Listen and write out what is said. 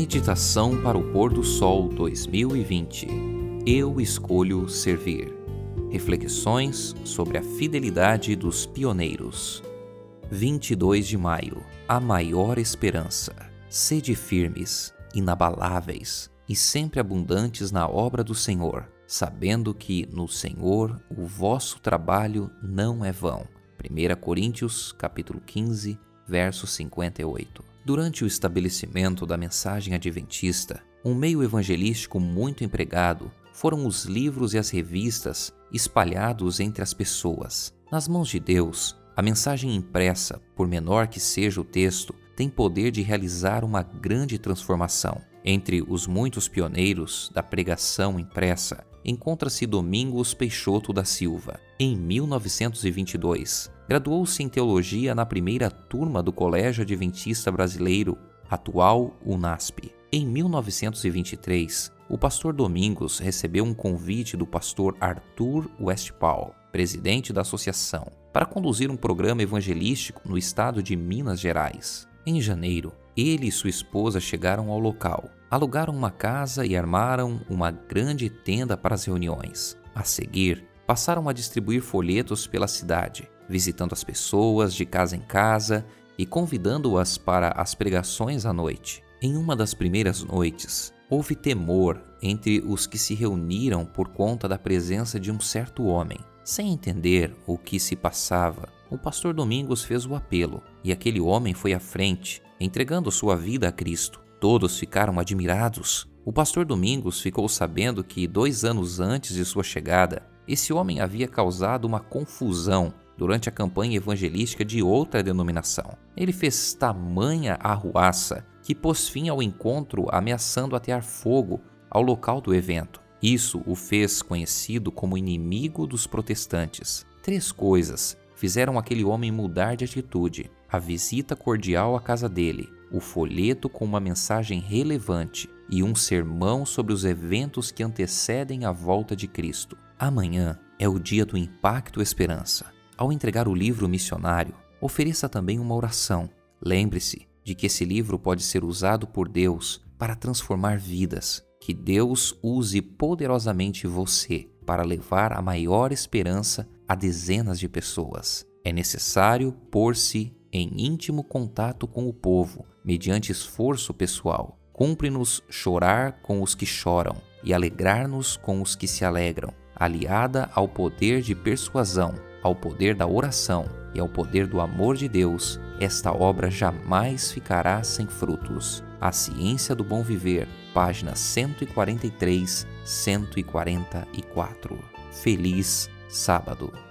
Meditação para o Pôr do Sol 2020. Eu escolho servir. Reflexões sobre a fidelidade dos pioneiros. 22 de maio. A maior esperança. Sede firmes, inabaláveis e sempre abundantes na obra do Senhor, sabendo que no Senhor o vosso trabalho não é vão. 1 Coríntios, capítulo 15, verso 58. Durante o estabelecimento da mensagem adventista, um meio evangelístico muito empregado foram os livros e as revistas espalhados entre as pessoas. Nas mãos de Deus, a mensagem impressa, por menor que seja o texto, tem poder de realizar uma grande transformação. Entre os muitos pioneiros da pregação impressa, encontra-se Domingos Peixoto da Silva. Em 1922, graduou-se em teologia na primeira turma do Colégio Adventista Brasileiro, atual UNASP. Em 1923, o pastor Domingos recebeu um convite do pastor Arthur Westphal, presidente da associação, para conduzir um programa evangelístico no estado de Minas Gerais. Em janeiro, ele e sua esposa chegaram ao local, alugaram uma casa e armaram uma grande tenda para as reuniões. A seguir, passaram a distribuir folhetos pela cidade, visitando as pessoas de casa em casa e convidando-as para as pregações à noite. Em uma das primeiras noites, houve temor entre os que se reuniram por conta da presença de um certo homem. Sem entender o que se passava, o pastor Domingos fez o apelo e aquele homem foi à frente, entregando sua vida a Cristo. Todos ficaram admirados. O pastor Domingos ficou sabendo que, dois anos antes de sua chegada, esse homem havia causado uma confusão durante a campanha evangelística de outra denominação. Ele fez tamanha arruaça que pôs fim ao encontro ameaçando atear fogo ao local do evento. Isso o fez conhecido como inimigo dos protestantes. Três coisas fizeram aquele homem mudar de atitude: a visita cordial à casa dele, o folheto com uma mensagem relevante e um sermão sobre os eventos que antecedem a volta de Cristo. Amanhã é o dia do Impacto Esperança. Ao entregar o livro missionário, ofereça também uma oração. Lembre-se de que esse livro pode ser usado por Deus para transformar vidas. Que Deus use poderosamente você para levar a maior esperança a dezenas de pessoas. É necessário pôr-se em íntimo contato com o povo, mediante esforço pessoal. Cumpre-nos chorar com os que choram e alegrar-nos com os que se alegram, aliada ao poder de persuasão ao poder da oração e ao poder do amor de Deus, esta obra jamais ficará sem frutos. A Ciência do Bom Viver, páginas 143, 144. Feliz sábado.